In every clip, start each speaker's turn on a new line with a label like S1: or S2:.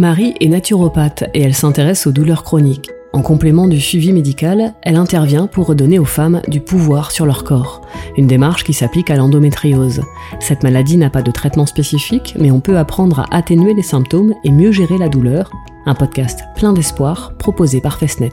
S1: Marie est naturopathe et elle s'intéresse aux douleurs chroniques. En complément du suivi médical, elle intervient pour redonner aux femmes du pouvoir sur leur corps, une démarche qui s'applique à l'endométriose. Cette maladie n'a pas de traitement spécifique, mais on peut apprendre à atténuer les symptômes et mieux gérer la douleur. Un podcast plein d'espoir proposé par Festnet.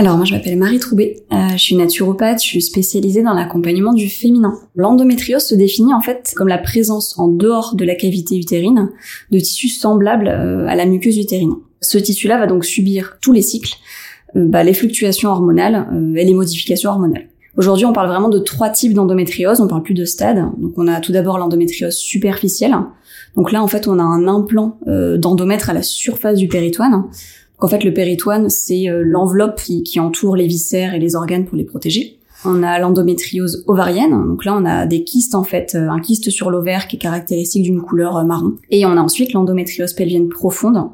S2: Alors moi je m'appelle Marie Troubet, euh, je suis naturopathe, je suis spécialisée dans l'accompagnement du féminin. L'endométriose se définit en fait comme la présence en dehors de la cavité utérine de tissus semblables euh, à la muqueuse utérine. Ce tissu-là va donc subir tous les cycles, euh, bah, les fluctuations hormonales et les modifications hormonales. Aujourd'hui, on parle vraiment de trois types d'endométriose, on parle plus de stades. Donc on a tout d'abord l'endométriose superficielle. Donc là, en fait, on a un implant d'endomètre à la surface du péritoine en fait, le péritoine, c'est euh, l'enveloppe qui, entoure les viscères et les organes pour les protéger. On a l'endométriose ovarienne, donc là on a des kystes en fait, euh, un kyste sur l'ovaire qui est caractéristique d'une couleur euh, marron. Et on a ensuite l'endométriose pelvienne profonde.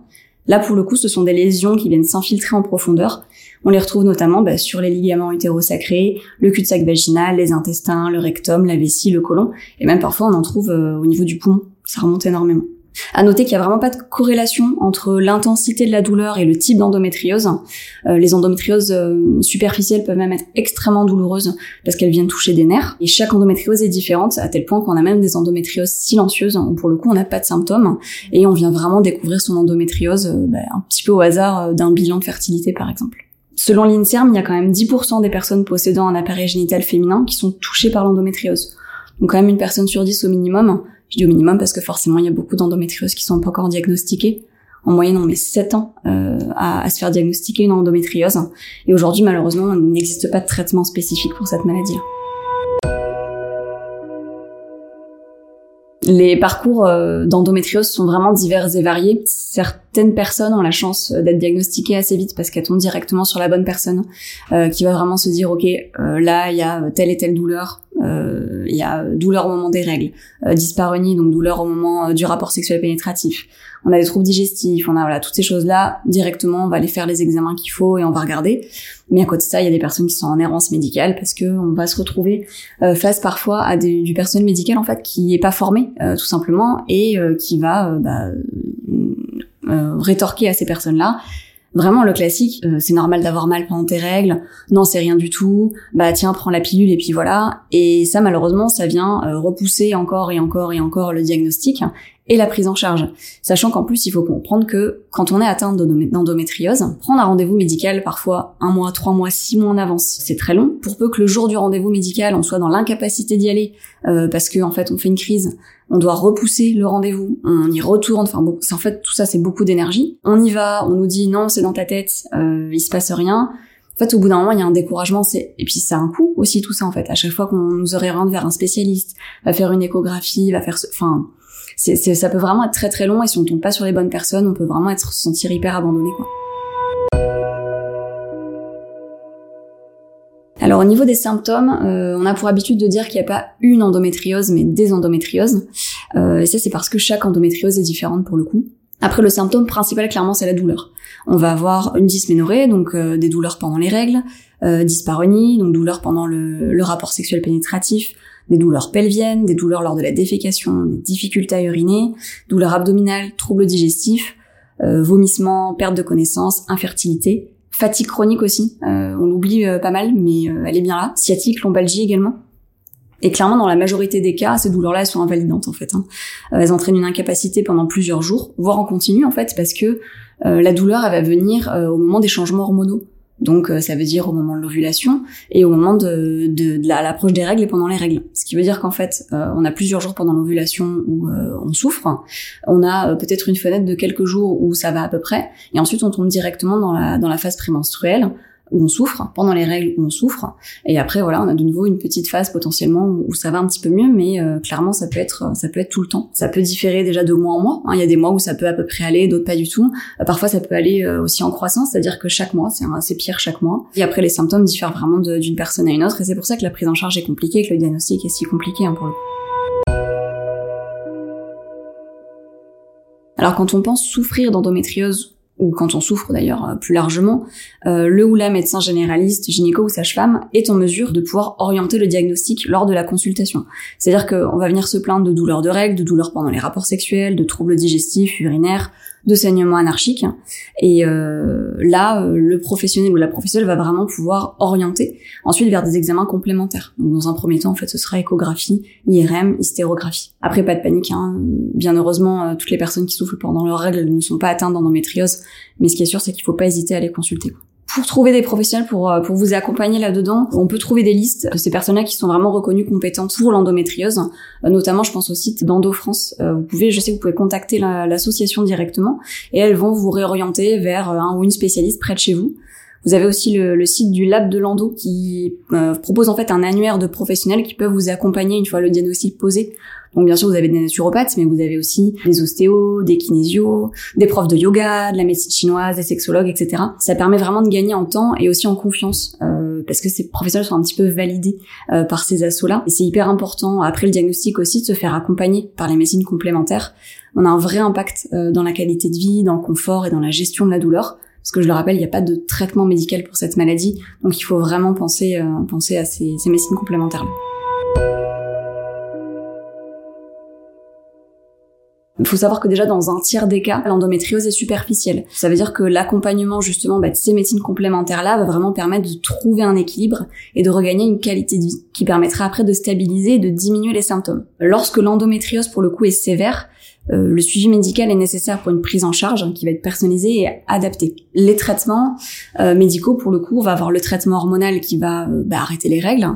S2: Là pour le coup ce sont des lésions qui viennent s'infiltrer en profondeur. On les retrouve notamment bah, sur les ligaments utérosacrés, le cul-de-sac vaginal, les intestins, le rectum, la vessie, le côlon, et même parfois on en trouve au niveau du poumon. Ça remonte énormément. À noter qu'il n'y a vraiment pas de corrélation entre l'intensité de la douleur et le type d'endométriose. Euh, les endométrioses euh, superficielles peuvent même être extrêmement douloureuses parce qu'elles viennent toucher des nerfs. Et chaque endométriose est différente à tel point qu'on a même des endométrioses silencieuses où pour le coup on n'a pas de symptômes et on vient vraiment découvrir son endométriose euh, bah, un petit peu au hasard d'un bilan de fertilité par exemple. Selon l'INSERM, il y a quand même 10% des personnes possédant un appareil génital féminin qui sont touchées par l'endométriose. Donc quand même une personne sur 10 au minimum je dis au minimum parce que forcément, il y a beaucoup d'endométrioses qui sont pas encore diagnostiquées. En moyenne, on met 7 ans euh, à, à, se faire diagnostiquer une endométriose. Et aujourd'hui, malheureusement, il n'existe pas de traitement spécifique pour cette maladie. Les parcours euh, d'endométriose sont vraiment divers et variés. Certaines personnes ont la chance d'être diagnostiquées assez vite parce qu'elles tombent directement sur la bonne personne euh, qui va vraiment se dire ok euh, là il y a telle et telle douleur, il y a douleur au moment des règles, dyspareunie donc douleur au moment du rapport sexuel pénétratif. On a des troubles digestifs, on a voilà toutes ces choses là directement on va aller faire les examens qu'il faut et on va regarder. Mais à côté de ça, il y a des personnes qui sont en errance médicale parce que on va se retrouver euh, face parfois à des, du personnel médical en fait qui est pas formé euh, tout simplement et euh, qui va bah, rétorquer à ces personnes-là Vraiment le classique, c'est normal d'avoir mal pendant tes règles, non c'est rien du tout, bah tiens prends la pilule et puis voilà. Et ça malheureusement ça vient repousser encore et encore et encore le diagnostic et la prise en charge. Sachant qu'en plus, il faut comprendre que quand on est atteint d'endométriose, prendre un rendez-vous médical parfois un mois, trois mois, six mois en avance, c'est très long. Pour peu que le jour du rendez-vous médical, on soit dans l'incapacité d'y aller euh, parce qu'en en fait, on fait une crise, on doit repousser le rendez-vous, on y retourne. Enfin, bon, en fait, tout ça, c'est beaucoup d'énergie. On y va, on nous dit non, c'est dans ta tête, euh, il se passe rien. En fait, au bout d'un moment, il y a un découragement. C'est et puis ça a un coût aussi tout ça en fait. À chaque fois qu'on nous oriente vers un spécialiste, va faire une échographie, va faire, ce... enfin, c'est, ça peut vraiment être très très long et si on tombe pas sur les bonnes personnes, on peut vraiment être se sentir hyper abandonné quoi. Au niveau des symptômes, euh, on a pour habitude de dire qu'il n'y a pas une endométriose mais des endométrioses. Euh, et ça c'est parce que chaque endométriose est différente pour le coup. Après le symptôme principal clairement c'est la douleur. On va avoir une dysménorrhée, donc euh, des douleurs pendant les règles, dyspareunie, donc douleurs pendant le, le rapport sexuel pénétratif, des douleurs pelviennes, des douleurs lors de la défécation, des difficultés à uriner, douleurs abdominales, troubles digestifs, vomissements, perte de connaissance, infertilité, fatigue chronique aussi, euh, on l'oublie euh, pas mal, mais euh, elle est bien là, sciatique, lombalgie également. Et clairement, dans la majorité des cas, ces douleurs-là, sont invalidantes en fait. Hein. Elles entraînent une incapacité pendant plusieurs jours, voire en continu en fait, parce que la douleur, elle va venir au moment des changements hormonaux. Donc euh, ça veut dire au moment de l'ovulation et au moment de, de, de l'approche des règles et pendant les règles. Ce qui veut dire qu'en fait, euh, on a plusieurs jours pendant l'ovulation où euh, on souffre, on a peut-être une fenêtre de quelques jours où ça va à peu près, et ensuite on tombe directement dans la, dans la phase prémenstruelle où on souffre, pendant les règles où on souffre, et après voilà, on a de nouveau une petite phase potentiellement où ça va un petit peu mieux, mais euh, clairement ça peut être ça peut être tout le temps. Ça peut différer déjà de mois en mois. Hein. Il y a des mois où ça peut à peu près aller, d'autres pas du tout. Euh, parfois ça peut aller euh, aussi en croissance, c'est-à-dire que chaque mois, c'est pire chaque mois. Et après les symptômes diffèrent vraiment d'une personne à une autre, et c'est pour ça que la prise en charge est compliquée, que le diagnostic est si compliqué hein, pour. Alors quand on pense souffrir d'endométriose ou quand on souffre d'ailleurs euh, plus largement, euh, le ou la médecin généraliste, gynéco ou sage-femme est en mesure de pouvoir orienter le diagnostic lors de la consultation. C'est-à-dire qu'on va venir se plaindre de douleurs de règles, de douleurs pendant les rapports sexuels, de troubles digestifs, urinaires, de saignements anarchiques. Et euh, là, euh, le professionnel ou la professionnelle va vraiment pouvoir orienter ensuite vers des examens complémentaires. Donc, dans un premier temps, en fait, ce sera échographie, IRM, hystérographie. Après, pas de panique. Hein. Bien heureusement, toutes les personnes qui souffrent pendant leurs règles ne sont pas atteintes d'endométriose mais ce qui est sûr, c'est qu'il faut pas hésiter à les consulter. Pour trouver des professionnels pour, euh, pour vous accompagner là-dedans, on peut trouver des listes de ces personnes-là qui sont vraiment reconnues compétentes pour l'endométriose. Euh, notamment, je pense au site d'Endo France. Euh, vous pouvez, je sais vous pouvez contacter l'association directement et elles vont vous réorienter vers un ou une spécialiste près de chez vous. Vous avez aussi le, le site du Lab de l'Endo qui propose en fait un annuaire de professionnels qui peuvent vous accompagner une fois le diagnostic posé donc bien sûr, vous avez des naturopathes, mais vous avez aussi des ostéos, des kinésios, des profs de yoga, de la médecine chinoise, des sexologues, etc. Ça permet vraiment de gagner en temps et aussi en confiance, euh, parce que ces professionnels sont un petit peu validés euh, par ces assos-là. Et c'est hyper important, après le diagnostic aussi, de se faire accompagner par les médecines complémentaires. On a un vrai impact euh, dans la qualité de vie, dans le confort et dans la gestion de la douleur. Parce que je le rappelle, il n'y a pas de traitement médical pour cette maladie, donc il faut vraiment penser, penser à ces, ces médecines complémentaires. Il faut savoir que déjà dans un tiers des cas, l'endométriose est superficielle. Ça veut dire que l'accompagnement justement bah, de ces médecines complémentaires-là va vraiment permettre de trouver un équilibre et de regagner une qualité de vie qui permettra après de stabiliser et de diminuer les symptômes. Lorsque l'endométriose pour le coup est sévère, euh, le suivi médical est nécessaire pour une prise en charge hein, qui va être personnalisée et adaptée. Les traitements euh, médicaux, pour le coup, on va avoir le traitement hormonal qui va euh, bah, arrêter les règles.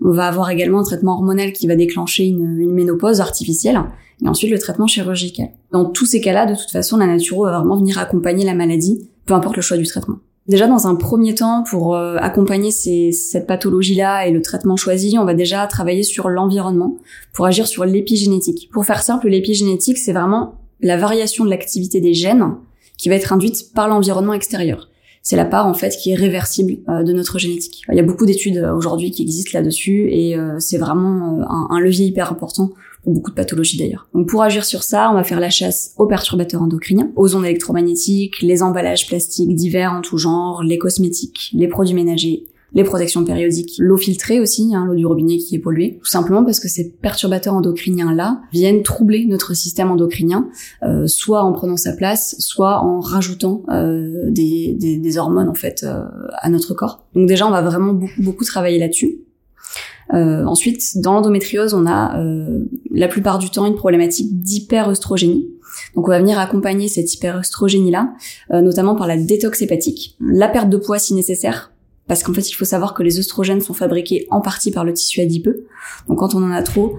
S2: On va avoir également un traitement hormonal qui va déclencher une, une ménopause artificielle et ensuite le traitement chirurgical. Dans tous ces cas-là, de toute façon, la naturo va vraiment venir accompagner la maladie, peu importe le choix du traitement. Déjà, dans un premier temps, pour euh, accompagner cette pathologie-là et le traitement choisi, on va déjà travailler sur l'environnement pour agir sur l'épigénétique. Pour faire simple, l'épigénétique, c'est vraiment la variation de l'activité des gènes qui va être induite par l'environnement extérieur. C'est la part en fait qui est réversible euh, de notre génétique. Il y a beaucoup d'études euh, aujourd'hui qui existent là-dessus et c'est vraiment un levier hyper important beaucoup de pathologies d'ailleurs. Donc pour agir sur ça, on va faire la chasse aux perturbateurs endocriniens, aux ondes électromagnétiques, les emballages plastiques divers en tout genre, les cosmétiques, les produits ménagers, les protections périodiques, l'eau filtrée aussi, hein, l'eau du robinet qui est polluée, tout simplement parce que ces perturbateurs endocriniens-là viennent troubler notre système endocrinien, euh, soit en prenant sa place, soit en rajoutant euh, des, hormones en fait euh, à notre corps. Donc déjà, on va vraiment beaucoup, beaucoup travailler là-dessus. Euh, ensuite, dans l'endométriose, on a euh, la plupart du temps une problématique d'hyperœstrogénie. Donc on va venir accompagner cette hyperœstrogénie-là, euh, notamment par la détox hépatique, la perte de poids si nécessaire, parce qu'en fait il faut savoir que les œstrogènes sont fabriqués en partie par le tissu adipeux. Donc quand on en a trop,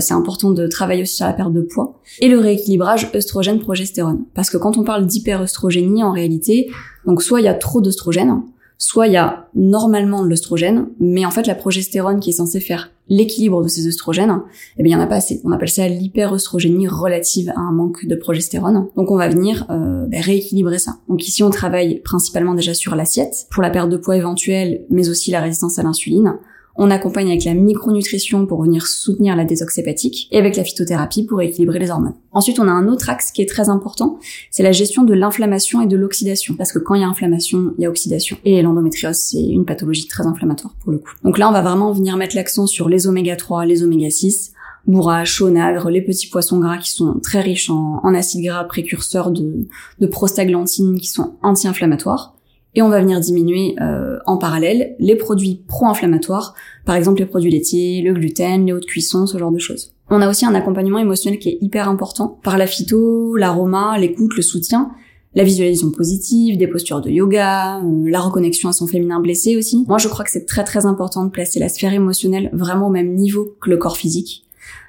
S2: c'est important de travailler aussi sur la perte de poids. Et le rééquilibrage œstrogène-progestérone. Parce que quand on parle d'hyperœstrogénie, en réalité, donc soit il y a trop d'œstrogènes, soit il y a normalement de l'œstrogène, mais en fait la progestérone qui est censée faire l'équilibre de ces œstrogènes, eh bien il y en a pas assez. On appelle ça l'hyperœstrogénie relative à un manque de progestérone. Donc on va venir euh, ben, rééquilibrer ça. Donc ici on travaille principalement déjà sur l'assiette pour la perte de poids éventuelle, mais aussi la résistance à l'insuline. On accompagne avec la micronutrition pour venir soutenir la détox et avec la phytothérapie pour équilibrer les hormones. Ensuite, on a un autre axe qui est très important, c'est la gestion de l'inflammation et de l'oxydation. Parce que quand il y a inflammation, il y a oxydation. Et l'endométriose, c'est une pathologie très inflammatoire pour le coup. Donc là, on va vraiment venir mettre l'accent sur les oméga 3, les oméga 6, bourrache, onagre, les petits poissons gras qui sont très riches en, acides gras précurseurs de, de prostaglandines qui sont anti-inflammatoires et on va venir diminuer euh, en parallèle les produits pro-inflammatoires, par exemple les produits laitiers, le gluten, les eaux de cuisson, ce genre de choses. On a aussi un accompagnement émotionnel qui est hyper important par la phyto, l'aroma, l'écoute, le soutien, la visualisation positive, des postures de yoga, euh, la reconnexion à son féminin blessé aussi. Moi, je crois que c'est très très important de placer la sphère émotionnelle vraiment au même niveau que le corps physique.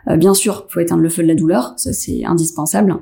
S2: Euh, bien sûr, faut éteindre le feu de la douleur, ça c'est indispensable.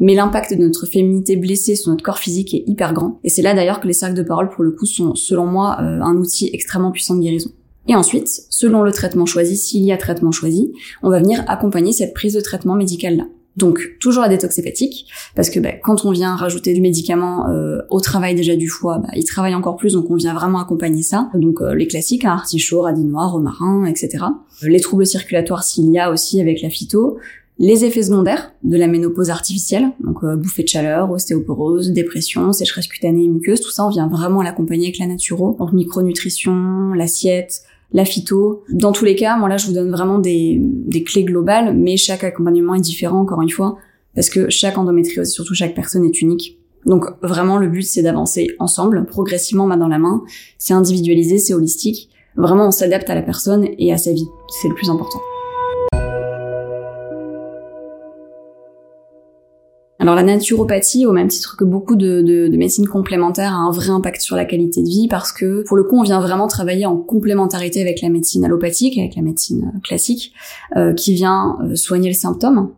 S2: Mais l'impact de notre féminité blessée sur notre corps physique est hyper grand. Et c'est là d'ailleurs que les cercles de parole, pour le coup, sont, selon moi, euh, un outil extrêmement puissant de guérison. Et ensuite, selon le traitement choisi, s'il y a traitement choisi, on va venir accompagner cette prise de traitement médical là. Donc toujours la détox hépatique, parce que bah, quand on vient rajouter du médicament euh, au travail déjà du foie, bah, il travaille encore plus, donc on vient vraiment accompagner ça. Donc euh, les classiques, hein, artichaut, radis noir, romarin, etc. Les troubles circulatoires s'il y a aussi avec la phyto, les effets secondaires de la ménopause artificielle, donc euh, bouffée de chaleur, ostéoporose, dépression, sécheresse cutanée et muqueuse, tout ça, on vient vraiment l'accompagner avec la naturo, donc micronutrition, l'assiette, la phyto. Dans tous les cas, moi là, je vous donne vraiment des, des clés globales, mais chaque accompagnement est différent, encore une fois, parce que chaque endométriose, surtout chaque personne est unique. Donc vraiment, le but, c'est d'avancer ensemble, progressivement, main dans la main. C'est individualisé, c'est holistique. Vraiment, on s'adapte à la personne et à sa vie. C'est le plus important. Alors la naturopathie, au même titre que beaucoup de, de, médecines complémentaires, a un vrai impact sur la qualité de vie parce que pour le coup, on vient vraiment travailler en complémentarité avec la médecine allopathique, avec la médecine euh, classique, euh, qui vient euh, soigner le symptôme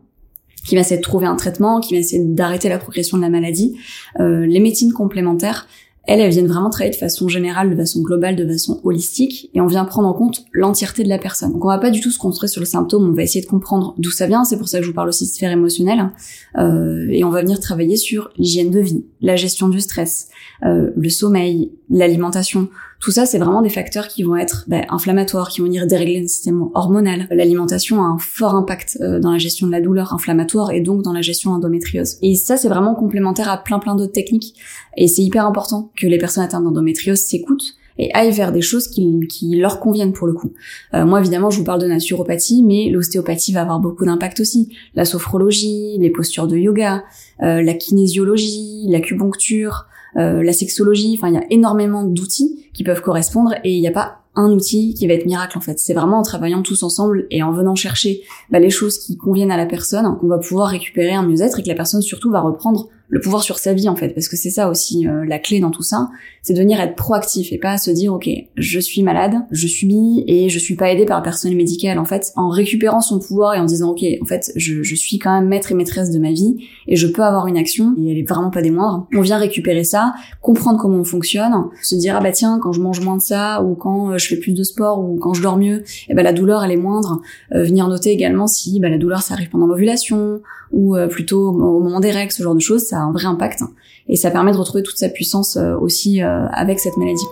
S2: qui va essayer de trouver un traitement, qui va essayer d'arrêter la progression de la maladie. les médecines complémentaires, elles, elles viennent vraiment travailler de façon générale, de façon globale, de façon holistique, et on vient prendre en compte l'entièreté de la personne. Donc on va pas du tout se concentrer sur le symptôme, on va essayer de comprendre d'où ça vient, c'est pour ça que je vous parle aussi de sphère émotionnelle, euh, et on va venir travailler sur l'hygiène de vie, la gestion du stress, euh, le sommeil, l'alimentation. Tout ça, c'est vraiment des facteurs qui vont être ben, inflammatoires, qui vont venir dérégler le système hormonal. L'alimentation a un fort impact euh, dans la gestion de la douleur inflammatoire et donc dans la gestion endométriose. Et ça, c'est vraiment complémentaire à plein plein d'autres techniques. Et c'est hyper important que les personnes atteintes d'endométriose s'écoutent et aillent vers des choses qui, qui leur conviennent pour le coup. Euh, moi évidemment je vous parle de naturopathie, mais l'ostéopathie va avoir beaucoup d'impact aussi. La sophrologie, les postures de yoga, euh, la kinésiologie, l'acupuncture, euh, la sexologie, enfin il y a énormément d'outils qui peuvent correspondre et il n'y a pas un outil qui va être miracle en fait. C'est vraiment en travaillant tous ensemble et en venant chercher bah, les choses qui conviennent à la personne qu'on va pouvoir récupérer un mieux-être et que la personne surtout va reprendre le pouvoir sur sa vie en fait. Parce que c'est ça aussi euh, la clé dans tout ça c'est de venir être proactif et pas se dire ok je suis malade je subis et je suis pas aidé par le personnel médical en fait en récupérant son pouvoir et en disant ok en fait je, je suis quand même maître et maîtresse de ma vie et je peux avoir une action et elle est vraiment pas des moindres on vient récupérer ça comprendre comment on fonctionne se dire ah bah tiens quand je mange moins de ça ou quand euh, je fais plus de sport ou quand je dors mieux eh ben la douleur elle est moindre. Euh, venir noter également si bah, la douleur ça arrive pendant l'ovulation ou plutôt au moment des règles ce genre de choses ça a un vrai impact et ça permet de retrouver toute sa puissance euh, aussi euh, avec cette maladie.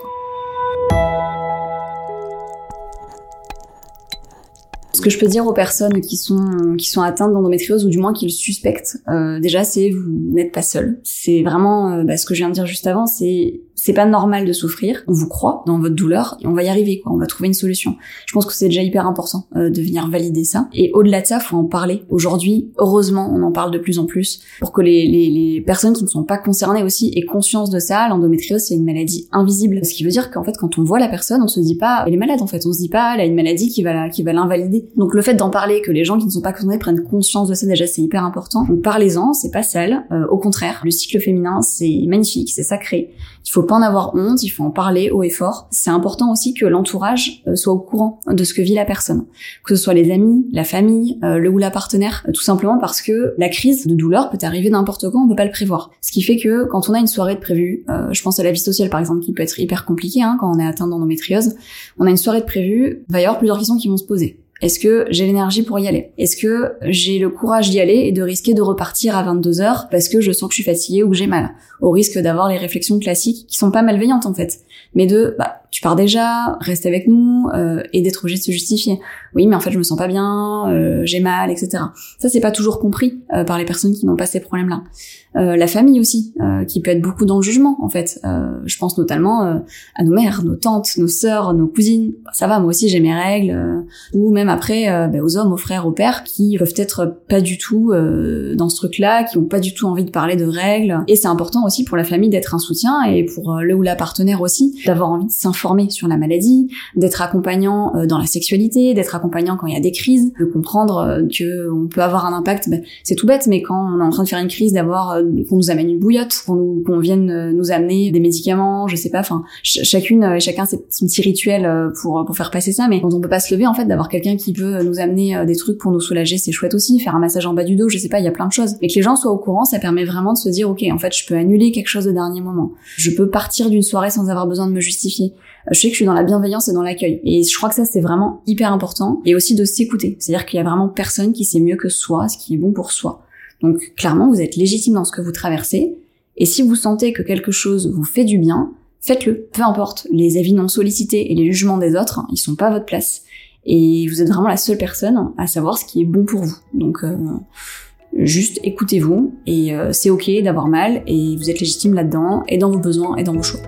S2: Ce que je peux dire aux personnes qui sont qui sont atteintes d'endométriose ou du moins qui le suspectent, euh, déjà c'est vous n'êtes pas seul. C'est vraiment bah, ce que je viens de dire juste avant, c'est c'est pas normal de souffrir. On vous croit dans votre douleur et on va y arriver. Quoi. On va trouver une solution. Je pense que c'est déjà hyper important euh, de venir valider ça. Et au-delà de ça, faut en parler. Aujourd'hui, heureusement, on en parle de plus en plus pour que les, les, les personnes qui ne sont pas concernées aussi aient conscience de ça. L'endométriose, c'est une maladie invisible. Ce qui veut dire qu'en fait, quand on voit la personne, on se dit pas elle est malade. En fait, on se dit pas elle a une maladie qui va qui va l'invalider. Donc le fait d'en parler, que les gens qui ne sont pas concernés prennent conscience de ça, déjà c'est hyper important. Donc parlez-en, c'est pas sale. Euh, au contraire, le cycle féminin, c'est magnifique, c'est sacré. Il faut pas en avoir honte, il faut en parler haut et fort. C'est important aussi que l'entourage euh, soit au courant de ce que vit la personne, que ce soit les amis, la famille, euh, le ou la partenaire, euh, tout simplement parce que la crise de douleur peut arriver n'importe quand, on peut pas le prévoir. Ce qui fait que quand on a une soirée de prévue, je pense à la vie sociale par exemple qui peut être hyper compliquée hein, quand on est atteint d'endométriose, on a une soirée de prévue, il va y avoir plusieurs questions qui vont se poser. Est-ce que j'ai l'énergie pour y aller? Est-ce que j'ai le courage d'y aller et de risquer de repartir à 22 heures parce que je sens que je suis fatiguée ou que j'ai mal? Au risque d'avoir les réflexions classiques qui sont pas malveillantes en fait, mais de bah tu pars déjà, reste avec nous euh, et d'être obligé de se justifier. Oui, mais en fait je me sens pas bien, euh, j'ai mal, etc. Ça c'est pas toujours compris euh, par les personnes qui n'ont pas ces problèmes-là. la famille aussi, qui peut être beaucoup dans le jugement en fait. je pense notamment à nos mères, nos tantes, nos sœurs, nos cousines. Ça va, moi aussi j'ai mes règles. ou même après bah, aux hommes, aux frères, aux pères, qui peuvent être pas du tout dans ce truc-là, qui ont pas du tout envie de parler de règles. Et c'est important aussi pour la famille d'être un soutien et pour le ou la partenaire aussi d'avoir envie de s'informer sur la maladie, d'être accompagnant euh, dans la sexualité, d'être accompagnant quand il y a des crises, de comprendre euh, que on peut avoir un impact. Ben, c'est tout bête, mais quand on est en train de faire une crise, d'avoir euh, qu'on nous amène une bouillotte, qu'on nous qu'on vienne nous amener des médicaments, je sais pas. Enfin, chacune et chacun c'est son petit rituel pour pour faire passer ça. Mais quand on peut pas se lever, en fait, d'avoir quelqu'un qui peut nous amener des trucs pour nous soulager, c'est chouette aussi. Faire un massage en bas du dos, je sais pas, il y a plein de choses. Mais que les gens soient au courant, ça permet vraiment de se dire, ok, en fait, je peux annuler quelque chose au dernier moment. Je peux partir d'une soirée sans avoir besoin de me justifier je sais que je suis dans la bienveillance et dans l'accueil. Et je crois que ça, c'est vraiment hyper important. Et aussi de s'écouter. C'est-à-dire qu'il y a vraiment personne qui sait mieux que soi ce qui est bon pour soi. Donc, clairement, vous êtes légitime dans ce que vous traversez. Et si vous sentez que quelque chose vous fait du bien, faites-le. Peu importe. Les avis non sollicités et les jugements des autres, ils sont pas à votre place. et vous êtes vraiment la seule personne à savoir ce qui est bon pour vous. Donc euh, juste écoutez-vous et euh, c'est ok d'avoir mal et vous êtes légitime là-dedans et dans vos besoins et dans vos choix.